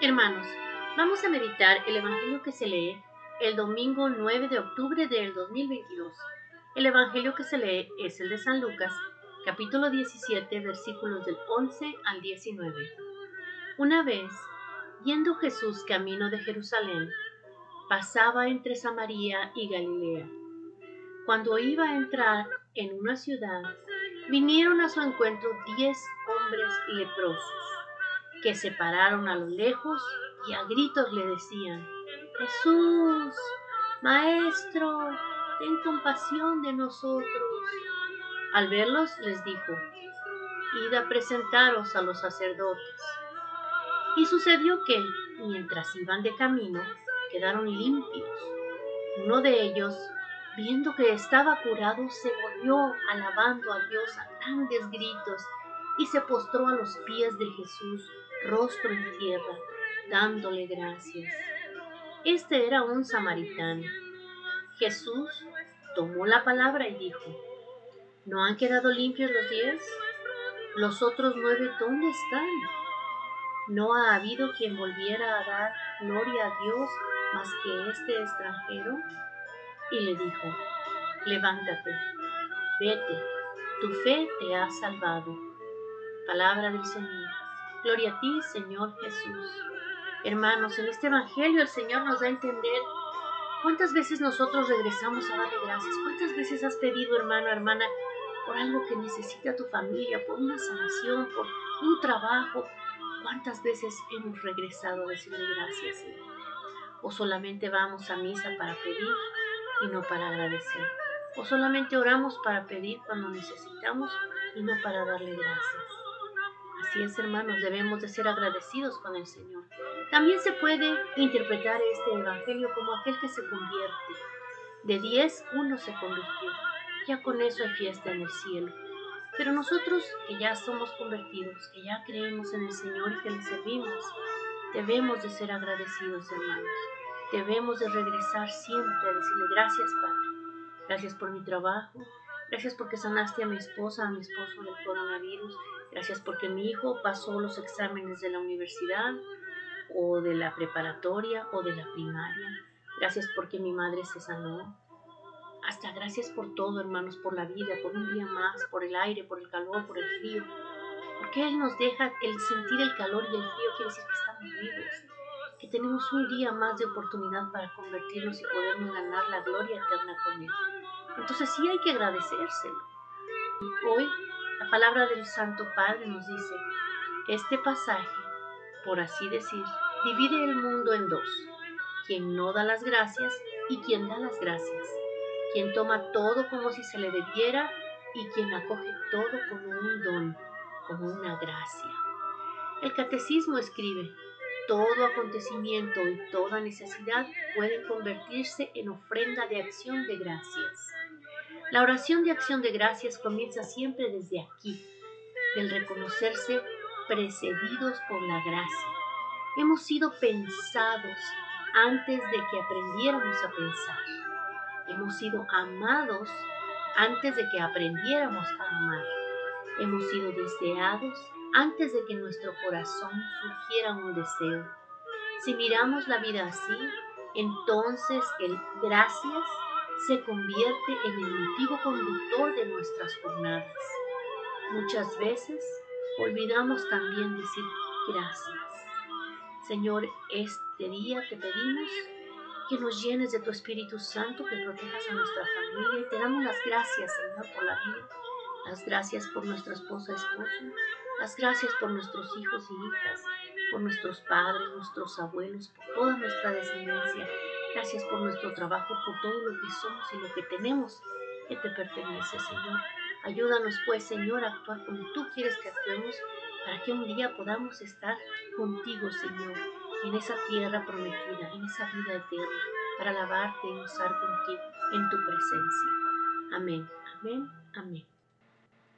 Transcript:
Hermanos, vamos a meditar el Evangelio que se lee el domingo 9 de octubre del 2022. El Evangelio que se lee es el de San Lucas, capítulo 17, versículos del 11 al 19. Una vez, yendo Jesús camino de Jerusalén, pasaba entre Samaria y Galilea. Cuando iba a entrar en una ciudad, vinieron a su encuentro diez hombres leprosos, que se pararon a lo lejos y a gritos le decían, Jesús, Maestro, ten compasión de nosotros. Al verlos les dijo, Id a presentaros a los sacerdotes. Y sucedió que, mientras iban de camino, quedaron limpios. Uno de ellos, viendo que estaba curado, se volvió alabando a Dios a grandes gritos y se postró a los pies de Jesús, rostro en tierra, dándole gracias. Este era un samaritano. Jesús tomó la palabra y dijo, ¿no han quedado limpios los diez? ¿Los otros nueve dónde están? ¿No ha habido quien volviera a dar gloria a Dios más que este extranjero? Y le dijo, levántate, vete, tu fe te ha salvado. Palabra del Señor. Gloria a ti, Señor Jesús. Hermanos, en este Evangelio el Señor nos da a entender cuántas veces nosotros regresamos a darle gracias, cuántas veces has pedido, hermano, hermana, por algo que necesita tu familia, por una sanación, por un trabajo. ¿Cuántas veces hemos regresado a decirle gracias, Señor? o solamente vamos a misa para pedir y no para agradecer, o solamente oramos para pedir cuando necesitamos y no para darle gracias. Así es, hermanos, debemos de ser agradecidos con el Señor. También se puede interpretar este Evangelio como aquel que se convierte. De diez, uno se convirtió. Ya con eso hay fiesta en el cielo. Pero nosotros que ya somos convertidos, que ya creemos en el Señor y que le servimos, Debemos de ser agradecidos, hermanos. Debemos de regresar siempre a decirle gracias, Padre. Gracias por mi trabajo. Gracias porque sanaste a mi esposa, a mi esposo del coronavirus. Gracias porque mi hijo pasó los exámenes de la universidad o de la preparatoria o de la primaria. Gracias porque mi madre se sanó. Hasta gracias por todo, hermanos, por la vida, por un día más, por el aire, por el calor, por el frío. Porque Él nos deja el sentir el calor y el frío, quiere decir que estamos vivos, que tenemos un día más de oportunidad para convertirnos y podernos ganar la gloria eterna con Él. Entonces sí hay que agradecérselo. Hoy la palabra del Santo Padre nos dice, este pasaje, por así decir, divide el mundo en dos, quien no da las gracias y quien da las gracias, quien toma todo como si se le debiera y quien acoge todo como un don como una gracia. El catecismo escribe, todo acontecimiento y toda necesidad pueden convertirse en ofrenda de acción de gracias. La oración de acción de gracias comienza siempre desde aquí, del reconocerse precedidos por la gracia. Hemos sido pensados antes de que aprendiéramos a pensar. Hemos sido amados antes de que aprendiéramos a amar. Hemos sido deseados antes de que nuestro corazón surgiera un deseo. Si miramos la vida así, entonces el gracias se convierte en el motivo conductor de nuestras jornadas. Muchas veces olvidamos también decir gracias. Señor, este día te pedimos que nos llenes de tu Espíritu Santo, que protejas a nuestra familia y te damos las gracias, Señor, por la vida las gracias por nuestra esposa, esposo. Las gracias por nuestros hijos y hijas, por nuestros padres, nuestros abuelos, por toda nuestra descendencia. Gracias por nuestro trabajo, por todo lo que somos y lo que tenemos que te pertenece, Señor. Ayúdanos, pues, Señor, a actuar como tú quieres que actuemos para que un día podamos estar contigo, Señor, en esa tierra prometida, en esa vida eterna, para alabarte y gozar contigo en tu presencia. Amén, amén, amén.